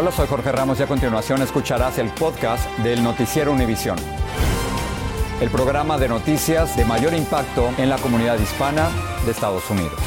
Hola, soy Jorge Ramos y a continuación escucharás el podcast del Noticiero Univisión. El programa de noticias de mayor impacto en la comunidad hispana de Estados Unidos.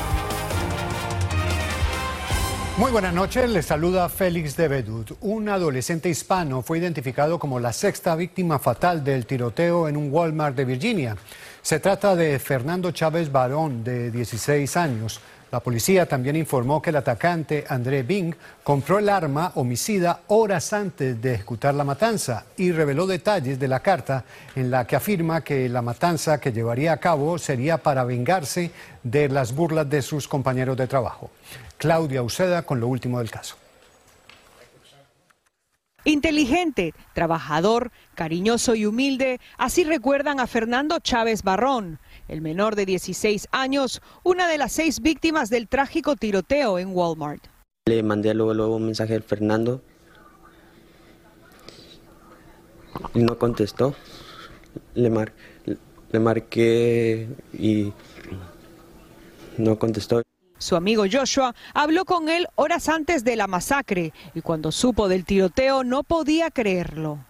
Muy buenas noches, les saluda Félix de Bedut. Un adolescente hispano fue identificado como la sexta víctima fatal del tiroteo en un Walmart de Virginia. Se trata de Fernando Chávez Barón, de 16 años. La policía también informó que el atacante André Bing compró el arma homicida horas antes de ejecutar la matanza y reveló detalles de la carta en la que afirma que la matanza que llevaría a cabo sería para vengarse de las burlas de sus compañeros de trabajo. Claudia Uceda con lo último del caso. Inteligente, trabajador, cariñoso y humilde, así recuerdan a Fernando Chávez Barrón, el menor de 16 años, una de las seis víctimas del trágico tiroteo en Walmart. Le mandé luego, luego un mensaje al Fernando y no contestó. Le, mar, le marqué y no contestó. Su amigo Joshua habló con él horas antes de la masacre y cuando supo del tiroteo no podía creerlo.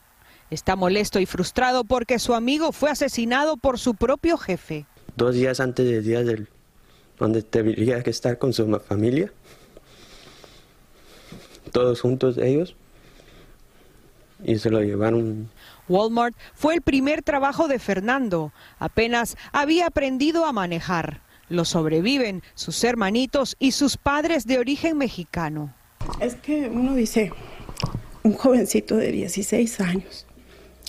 Está molesto y frustrado porque su amigo fue asesinado por su propio jefe. Dos días antes del día del donde debería que estar con su familia, todos juntos ellos, y se lo llevaron. Walmart fue el primer trabajo de Fernando. Apenas había aprendido a manejar. Lo sobreviven sus hermanitos y sus padres de origen mexicano. Es que uno dice, un jovencito de 16 años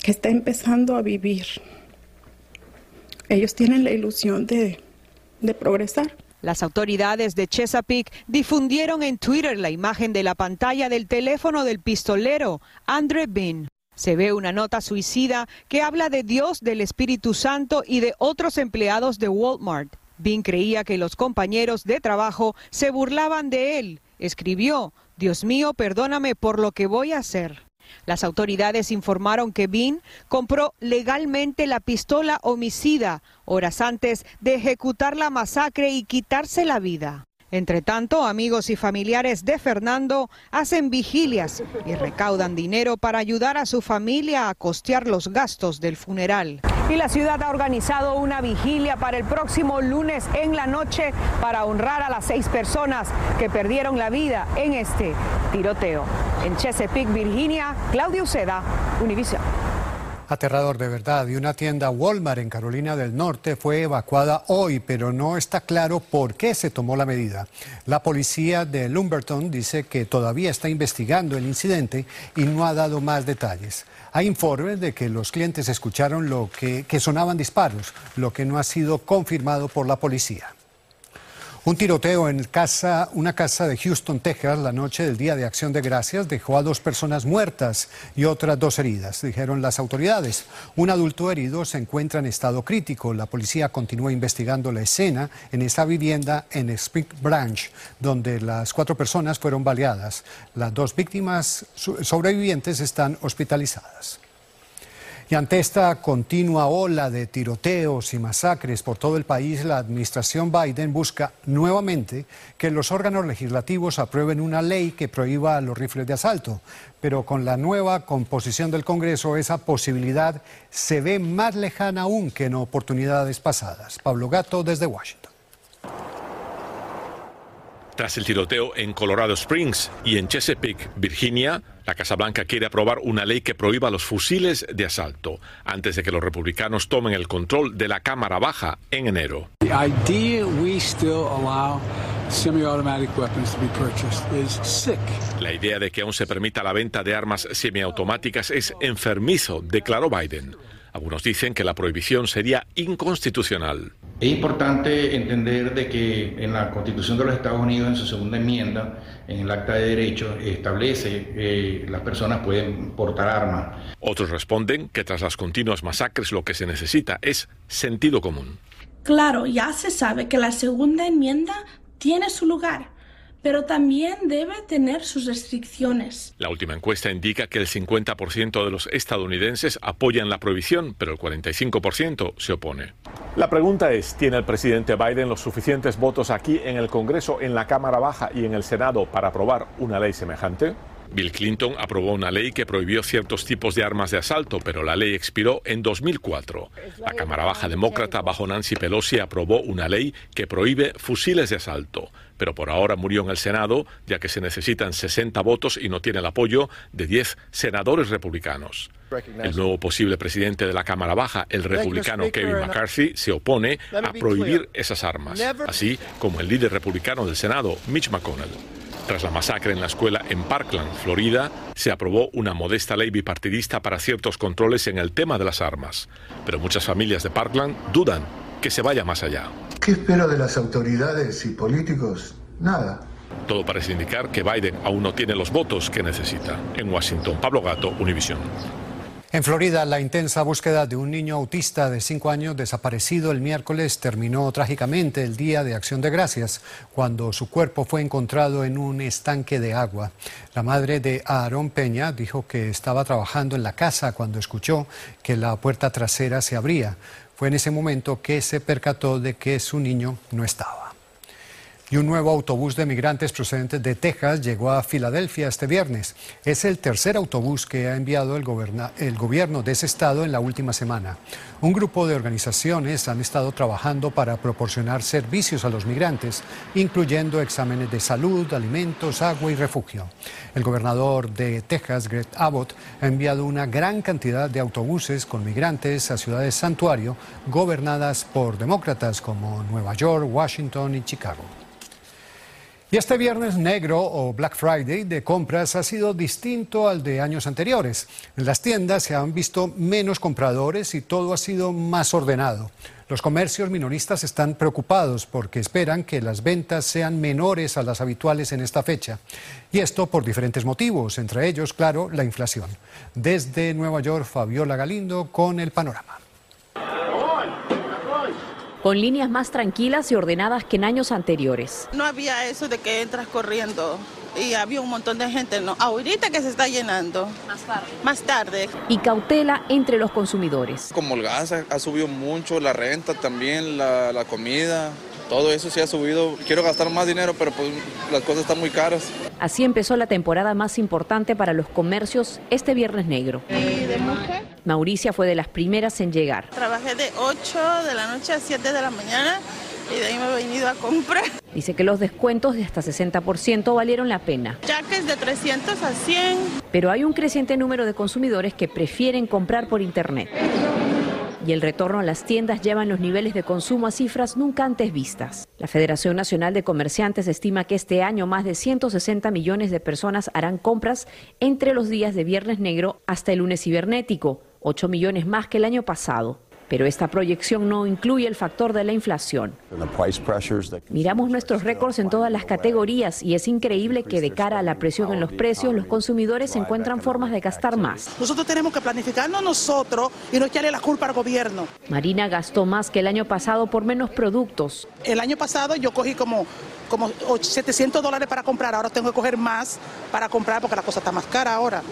que está empezando a vivir, ellos tienen la ilusión de, de progresar. Las autoridades de Chesapeake difundieron en Twitter la imagen de la pantalla del teléfono del pistolero Andre Bean. Se ve una nota suicida que habla de Dios, del Espíritu Santo y de otros empleados de Walmart. Bean creía que los compañeros de trabajo se burlaban de él. Escribió, Dios mío, perdóname por lo que voy a hacer. Las autoridades informaron que Bean compró legalmente la pistola homicida horas antes de ejecutar la masacre y quitarse la vida. Entre tanto, amigos y familiares de Fernando hacen vigilias y recaudan dinero para ayudar a su familia a costear los gastos del funeral. Y la ciudad ha organizado una vigilia para el próximo lunes en la noche para honrar a las seis personas que perdieron la vida en este tiroteo. En Chesapeake, Virginia, Claudia Uceda, Univision. Aterrador de verdad. Y una tienda Walmart en Carolina del Norte fue evacuada hoy, pero no está claro por qué se tomó la medida. La policía de Lumberton dice que todavía está investigando el incidente y no ha dado más detalles. Hay informes de que los clientes escucharon lo que sonaban disparos, lo que no ha sido confirmado por la policía. Un tiroteo en casa, una casa de Houston, Texas, la noche del Día de Acción de Gracias dejó a dos personas muertas y otras dos heridas, dijeron las autoridades. Un adulto herido se encuentra en estado crítico. La policía continúa investigando la escena en esa vivienda en Spring Branch, donde las cuatro personas fueron baleadas. Las dos víctimas sobrevivientes están hospitalizadas. Y ante esta continua ola de tiroteos y masacres por todo el país, la administración Biden busca nuevamente que los órganos legislativos aprueben una ley que prohíba los rifles de asalto. Pero con la nueva composición del Congreso, esa posibilidad se ve más lejana aún que en oportunidades pasadas. Pablo Gato desde Washington. Tras el tiroteo en Colorado Springs y en Chesapeake, Virginia, la Casa Blanca quiere aprobar una ley que prohíba los fusiles de asalto antes de que los republicanos tomen el control de la Cámara Baja en enero. La idea de que aún se permita la venta de armas semiautomáticas es enfermizo, declaró Biden. Algunos dicen que la prohibición sería inconstitucional. Es importante entender de que en la Constitución de los Estados Unidos, en su segunda enmienda, en el Acta de Derechos, establece que las personas pueden portar armas. Otros responden que tras las continuas masacres lo que se necesita es sentido común. Claro, ya se sabe que la segunda enmienda tiene su lugar pero también debe tener sus restricciones. La última encuesta indica que el 50% de los estadounidenses apoyan la prohibición, pero el 45% se opone. La pregunta es, ¿tiene el presidente Biden los suficientes votos aquí en el Congreso, en la Cámara Baja y en el Senado para aprobar una ley semejante? Bill Clinton aprobó una ley que prohibió ciertos tipos de armas de asalto, pero la ley expiró en 2004. La Cámara Baja Demócrata bajo Nancy Pelosi aprobó una ley que prohíbe fusiles de asalto, pero por ahora murió en el Senado, ya que se necesitan 60 votos y no tiene el apoyo de 10 senadores republicanos. El nuevo posible presidente de la Cámara Baja, el republicano Kevin McCarthy, se opone a prohibir esas armas, así como el líder republicano del Senado, Mitch McConnell. Tras la masacre en la escuela en Parkland, Florida, se aprobó una modesta ley bipartidista para ciertos controles en el tema de las armas. Pero muchas familias de Parkland dudan que se vaya más allá. ¿Qué espero de las autoridades y políticos? Nada. Todo parece indicar que Biden aún no tiene los votos que necesita. En Washington, Pablo Gato, Univision. En Florida, la intensa búsqueda de un niño autista de cinco años desaparecido el miércoles terminó trágicamente el día de Acción de Gracias, cuando su cuerpo fue encontrado en un estanque de agua. La madre de Aarón Peña dijo que estaba trabajando en la casa cuando escuchó que la puerta trasera se abría. Fue en ese momento que se percató de que su niño no estaba. Y un nuevo autobús de migrantes procedentes de Texas llegó a Filadelfia este viernes. Es el tercer autobús que ha enviado el, el, gobierno de ese estado en la última semana. Un grupo de organizaciones han estado trabajando para proporcionar servicios a los migrantes, incluyendo exámenes de salud, alimentos, agua y refugio. El gobernador de Texas, Greg Abbott, ha enviado una gran cantidad de autobuses con migrantes a ciudades santuario gobernadas por demócratas como Nueva York, Washington y Chicago. Y este viernes negro o Black Friday de compras ha sido distinto al de años anteriores. En las tiendas se han visto menos compradores y todo ha sido más ordenado. Los comercios minoristas están preocupados porque esperan que las ventas sean menores a las habituales en esta fecha. Y esto por diferentes motivos, entre ellos, claro, la inflación. Desde Nueva York, Fabiola Galindo con el panorama con líneas más tranquilas y ordenadas que en años anteriores. No había eso de que entras corriendo y había un montón de gente, no, ahorita que se está llenando. Más tarde. Más tarde. Y cautela entre los consumidores. Como el gas ha, subido mucho, la renta también, la, la comida, todo eso sí ha subido. Quiero gastar más dinero, pero pues las cosas están muy caras. Así empezó la temporada más importante para los comercios este Viernes Negro. ¿Y de mujer? Mauricia fue de las primeras en llegar. Trabajé de 8 de la noche a 7 de la mañana y de ahí me he venido a comprar. Dice que los descuentos de hasta 60% valieron la pena. Jaques de 300 a 100. Pero hay un creciente número de consumidores que prefieren comprar por internet y el retorno a las tiendas llevan los niveles de consumo a cifras nunca antes vistas. La Federación Nacional de Comerciantes estima que este año más de 160 millones de personas harán compras entre los días de Viernes Negro hasta el lunes cibernético, 8 millones más que el año pasado. Pero esta proyección no incluye el factor de la inflación. Miramos nuestros récords en todas las categorías y es increíble que de cara a la presión en los precios, los consumidores encuentran formas de gastar más. Nosotros tenemos que planificarnos nosotros y no echarle la culpa al gobierno. Marina gastó más que el año pasado por menos productos. El año pasado yo cogí como como 700 dólares para comprar, ahora tengo que coger más para comprar porque la cosa está más cara ahora.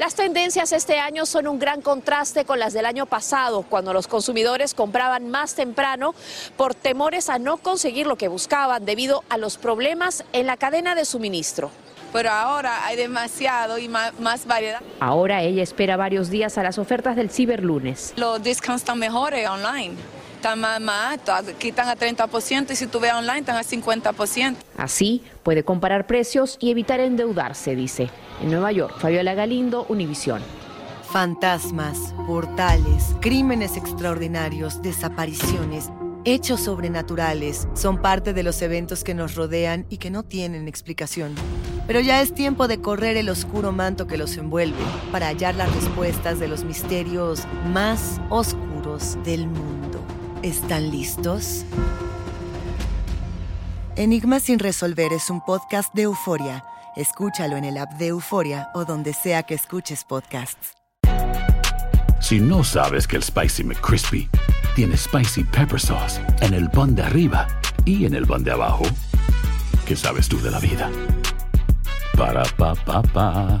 Las tendencias este año son un gran contraste con las del año pasado, cuando los consumidores compraban más temprano por temores a no conseguir lo que buscaban debido a los problemas en la cadena de suministro. Pero ahora hay demasiado y más, variedad. Ahora ella espera varios días a las ofertas del ciberlunes. Los discounts están mejores online están más, más quitan a 30% y si tú ves online están a 50%. Así puede comparar precios y evitar endeudarse, dice. En Nueva York, Fabiola Galindo, Univisión. Fantasmas, portales, crímenes extraordinarios, desapariciones, hechos sobrenaturales son parte de los eventos que nos rodean y que no tienen explicación. Pero ya es tiempo de correr el oscuro manto que los envuelve para hallar las respuestas de los misterios más oscuros del mundo. ¿Están listos? Enigma sin resolver es un podcast de euforia. Escúchalo en el app de Euforia o donde sea que escuches podcasts. Si no sabes que el Spicy McCrispy tiene Spicy Pepper Sauce en el pan de arriba y en el pan de abajo, ¿qué sabes tú de la vida? Para, pa, pa, pa.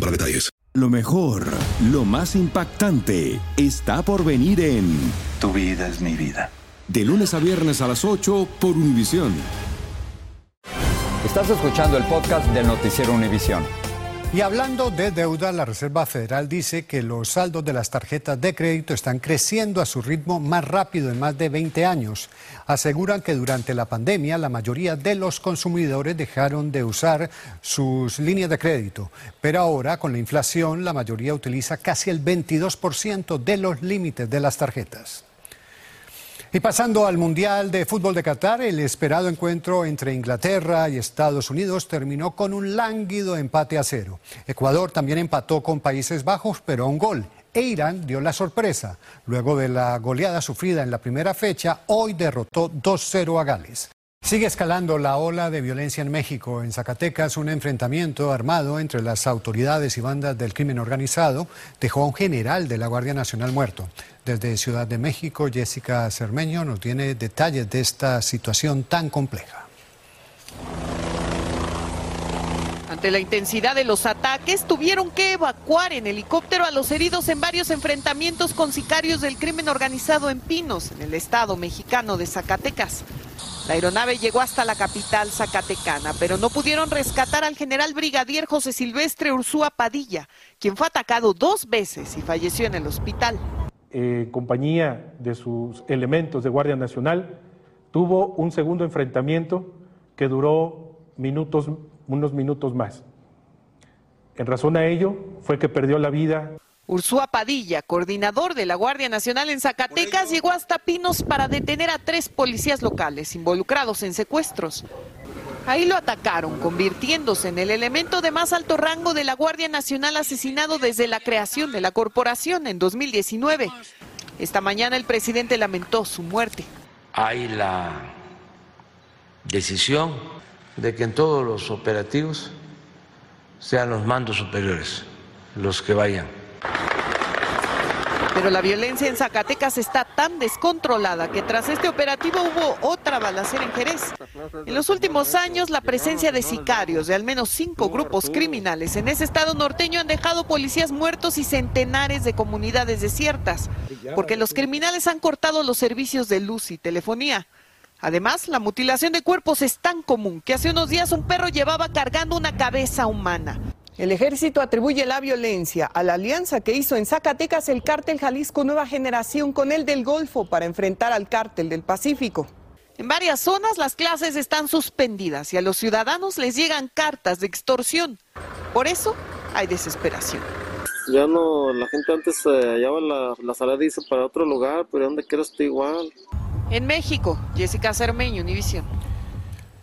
para detalles. Lo mejor, lo más impactante, está por venir en Tu vida es mi vida. De lunes a viernes a las 8 por Univisión. Estás escuchando el podcast del noticiero Univisión. Y hablando de deuda, la Reserva Federal dice que los saldos de las tarjetas de crédito están creciendo a su ritmo más rápido en más de 20 años. Aseguran que durante la pandemia la mayoría de los consumidores dejaron de usar sus líneas de crédito, pero ahora con la inflación la mayoría utiliza casi el 22% de los límites de las tarjetas. Y pasando al Mundial de Fútbol de Qatar, el esperado encuentro entre Inglaterra y Estados Unidos terminó con un lánguido empate a cero. Ecuador también empató con Países Bajos, pero a un gol. E Irán dio la sorpresa. Luego de la goleada sufrida en la primera fecha, hoy derrotó 2-0 a Gales. Sigue escalando la ola de violencia en México. En Zacatecas, un enfrentamiento armado entre las autoridades y bandas del crimen organizado dejó a un general de la Guardia Nacional muerto. Desde Ciudad de México, Jessica Cermeño nos tiene detalles de esta situación tan compleja. Ante la intensidad de los ataques, tuvieron que evacuar en helicóptero a los heridos en varios enfrentamientos con sicarios del crimen organizado en Pinos, en el estado mexicano de Zacatecas. La aeronave llegó hasta la capital zacatecana, pero no pudieron rescatar al general brigadier José Silvestre Ursúa Padilla, quien fue atacado dos veces y falleció en el hospital. En compañía de sus elementos de Guardia Nacional, tuvo un segundo enfrentamiento que duró minutos, unos minutos más. En razón a ello fue que perdió la vida Ursúa Padilla, coordinador de la Guardia Nacional en Zacatecas, llegó hasta Pinos para detener a tres policías locales involucrados en secuestros. Ahí lo atacaron, convirtiéndose en el elemento de más alto rango de la Guardia Nacional asesinado desde la creación de la corporación en 2019. Esta mañana el presidente lamentó su muerte. Hay la decisión de que en todos los operativos sean los mandos superiores los que vayan pero la violencia en Zacatecas está tan descontrolada que tras este operativo hubo otra balacera en Jerez. En los últimos años, la presencia de sicarios de al menos cinco grupos criminales en ese estado norteño han dejado policías muertos y centenares de comunidades desiertas, porque los criminales han cortado los servicios de luz y telefonía. Además, la mutilación de cuerpos es tan común que hace unos días un perro llevaba cargando una cabeza humana. El ejército atribuye la violencia a la alianza que hizo en Zacatecas el cártel Jalisco Nueva Generación con el del Golfo para enfrentar al cártel del Pacífico. En varias zonas las clases están suspendidas y a los ciudadanos les llegan cartas de extorsión. Por eso hay desesperación. Ya no, la gente antes se hallaba la, la sala dice para otro lugar, pero donde quiera está igual. En México, Jessica Cermeño, Univisión.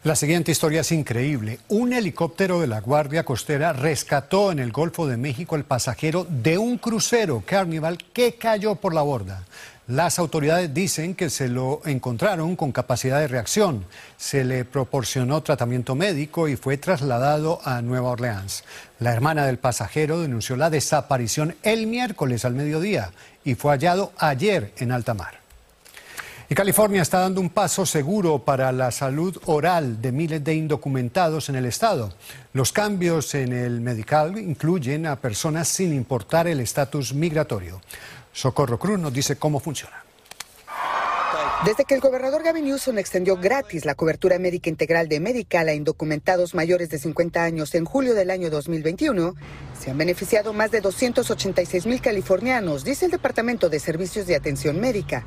La siguiente historia es increíble. Un helicóptero de la Guardia Costera rescató en el Golfo de México al pasajero de un crucero Carnival que cayó por la borda. Las autoridades dicen que se lo encontraron con capacidad de reacción. Se le proporcionó tratamiento médico y fue trasladado a Nueva Orleans. La hermana del pasajero denunció la desaparición el miércoles al mediodía y fue hallado ayer en alta mar. Y California está dando un paso seguro para la salud oral de miles de indocumentados en el estado. Los cambios en el medical incluyen a personas sin importar el estatus migratorio. Socorro Cruz nos dice cómo funciona. Desde que el gobernador Gavin Newsom extendió gratis la cobertura médica integral de Medical a indocumentados mayores de 50 años en julio del año 2021, se han beneficiado más de 286 mil californianos, dice el Departamento de Servicios de Atención Médica.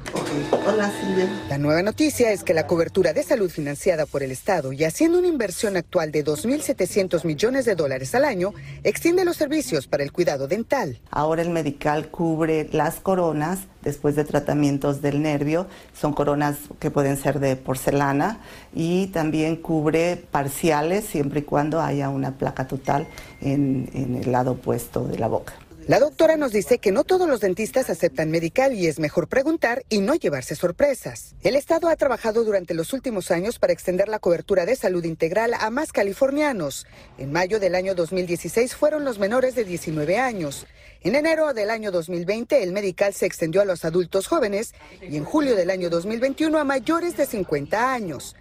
La nueva noticia es que la cobertura de salud financiada por el Estado y haciendo una inversión actual de 2.700 millones de dólares al año, extiende los servicios para el cuidado dental. Ahora el medical cubre las coronas después de tratamientos del nervio. Son coronas que pueden ser de porcelana y también cubre parciales siempre y cuando haya una placa total en, el lado opuesto de la boca. La doctora nos dice que no todos los dentistas aceptan medical y es mejor preguntar y no llevarse sorpresas. El Estado ha trabajado durante los últimos años para extender la cobertura de salud integral a más californianos. En mayo del año 2016 fueron los menores de 19 años. En enero del año 2020 el medical se extendió a los adultos jóvenes y en julio del año 2021 a mayores de 50 años.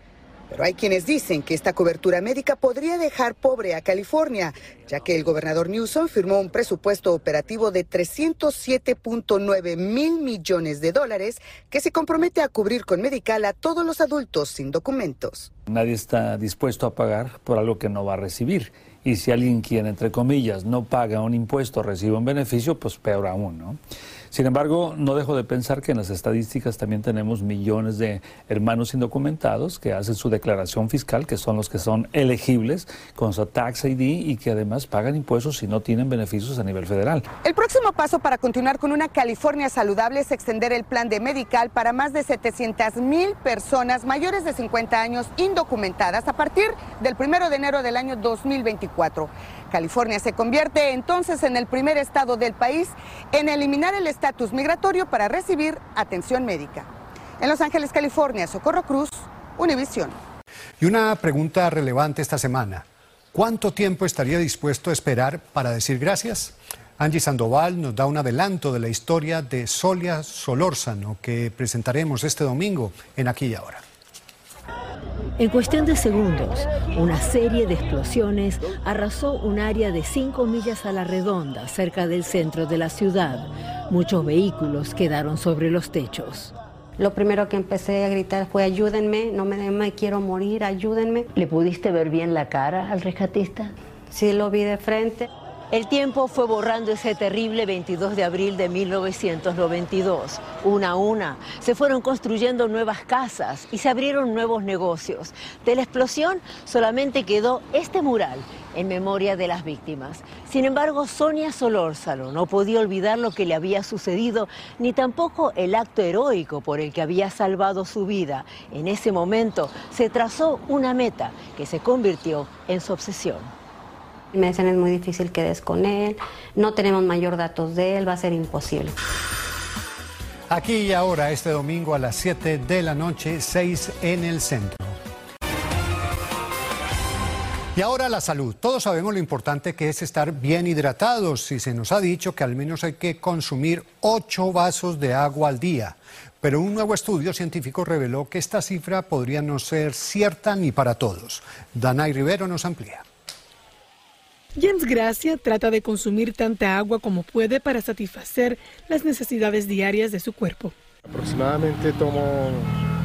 Pero hay quienes dicen que esta cobertura médica podría dejar pobre a California, ya que el gobernador Newsom firmó un presupuesto operativo de 307.9 mil millones de dólares que se compromete a cubrir con medical a todos los adultos sin documentos. Nadie está dispuesto a pagar por algo que no va a recibir. Y si alguien quien, entre comillas, no paga un impuesto, recibe un beneficio, pues peor aún, ¿no? Sin embargo, no dejo de pensar que en las estadísticas también tenemos millones de hermanos indocumentados que hacen su declaración fiscal, que son los que son elegibles con su tax ID y que además pagan impuestos si no tienen beneficios a nivel federal. El próximo paso para continuar con una California saludable es extender el plan de medical para más de 700 mil personas mayores de 50 años indocumentadas a partir del primero de enero del año 2024. California se convierte entonces en el primer estado del país en eliminar el estatus migratorio para recibir atención médica. En Los Ángeles, California, Socorro Cruz, Univisión. Y una pregunta relevante esta semana. ¿Cuánto tiempo estaría dispuesto a esperar para decir gracias? Angie Sandoval nos da un adelanto de la historia de Solia Solórzano que presentaremos este domingo en Aquí y Ahora. En cuestión de segundos, una serie de explosiones arrasó un área de 5 millas a la redonda cerca del centro de la ciudad. Muchos vehículos quedaron sobre los techos. Lo primero que empecé a gritar fue ayúdenme, no me, me quiero morir, ayúdenme. ¿Le pudiste ver bien la cara al rescatista? Sí, lo vi de frente. El tiempo fue borrando ese terrible 22 de abril de 1992. Una a una se fueron construyendo nuevas casas y se abrieron nuevos negocios. De la explosión solamente quedó este mural en memoria de las víctimas. Sin embargo, Sonia Solórzano no podía olvidar lo que le había sucedido, ni tampoco el acto heroico por el que había salvado su vida. En ese momento se trazó una meta que se convirtió en su obsesión. Me dicen es muy difícil que des con él, no tenemos mayor datos de él, va a ser imposible. Aquí y ahora, este domingo a las 7 de la noche, 6 en el centro. Y ahora la salud. Todos sabemos lo importante que es estar bien hidratados y se nos ha dicho que al menos hay que consumir 8 vasos de agua al día. Pero un nuevo estudio científico reveló que esta cifra podría no ser cierta ni para todos. Danay Rivero nos amplía. James Gracia trata de consumir tanta agua como puede para satisfacer las necesidades diarias de su cuerpo. Aproximadamente tomo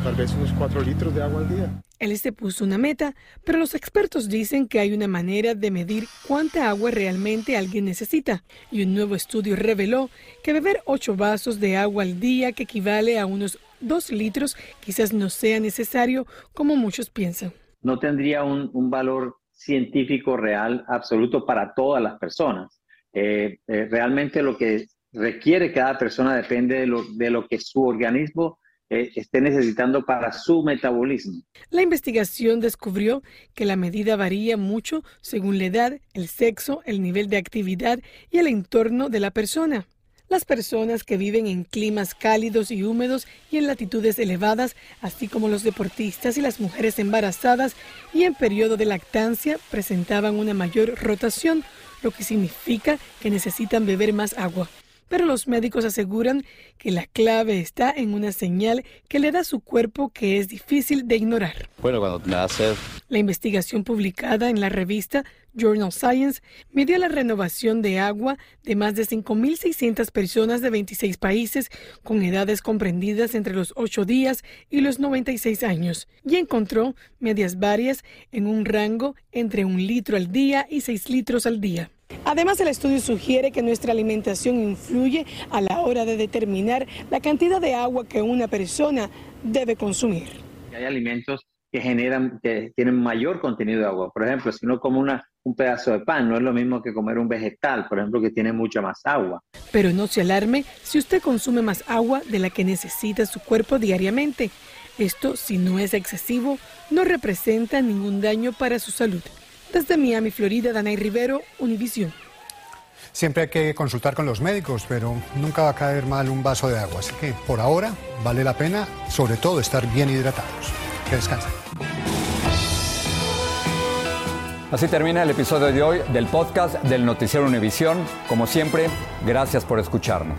tal vez unos 4 litros de agua al día. Él se puso una meta, pero los expertos dicen que hay una manera de medir cuánta agua realmente alguien necesita. Y un nuevo estudio reveló que beber 8 vasos de agua al día, que equivale a unos 2 litros, quizás no sea necesario como muchos piensan. No tendría un, un valor científico real absoluto para todas las personas. Eh, eh, realmente lo que requiere cada persona depende de lo, de lo que su organismo eh, esté necesitando para su metabolismo. La investigación descubrió que la medida varía mucho según la edad, el sexo, el nivel de actividad y el entorno de la persona. Las personas que viven en climas cálidos y húmedos y en latitudes elevadas, así como los deportistas y las mujeres embarazadas y en periodo de lactancia, presentaban una mayor rotación, lo que significa que necesitan beber más agua pero los médicos aseguran que la clave está en una señal que le da su cuerpo que es difícil de ignorar. Bueno, cuando me da sed. La investigación publicada en la revista Journal Science midió la renovación de agua de más de 5.600 personas de 26 países con edades comprendidas entre los 8 días y los 96 años y encontró medias varias en un rango entre un litro al día y 6 litros al día. Además, el estudio sugiere que nuestra alimentación influye a la hora de determinar la cantidad de agua que una persona debe consumir. Hay alimentos que generan, que tienen mayor contenido de agua. Por ejemplo, si uno come una, un pedazo de pan, no es lo mismo que comer un vegetal, por ejemplo, que tiene mucha más agua. Pero no se alarme si usted consume más agua de la que necesita su cuerpo diariamente. Esto, si no es excesivo, no representa ningún daño para su salud. Desde Miami, Florida, Danay Rivero, Univisión. Siempre hay que consultar con los médicos, pero nunca va a caer mal un vaso de agua. Así que por ahora vale la pena, sobre todo, estar bien hidratados. Que descansen. Así termina el episodio de hoy del podcast del Noticiero Univisión. Como siempre, gracias por escucharnos.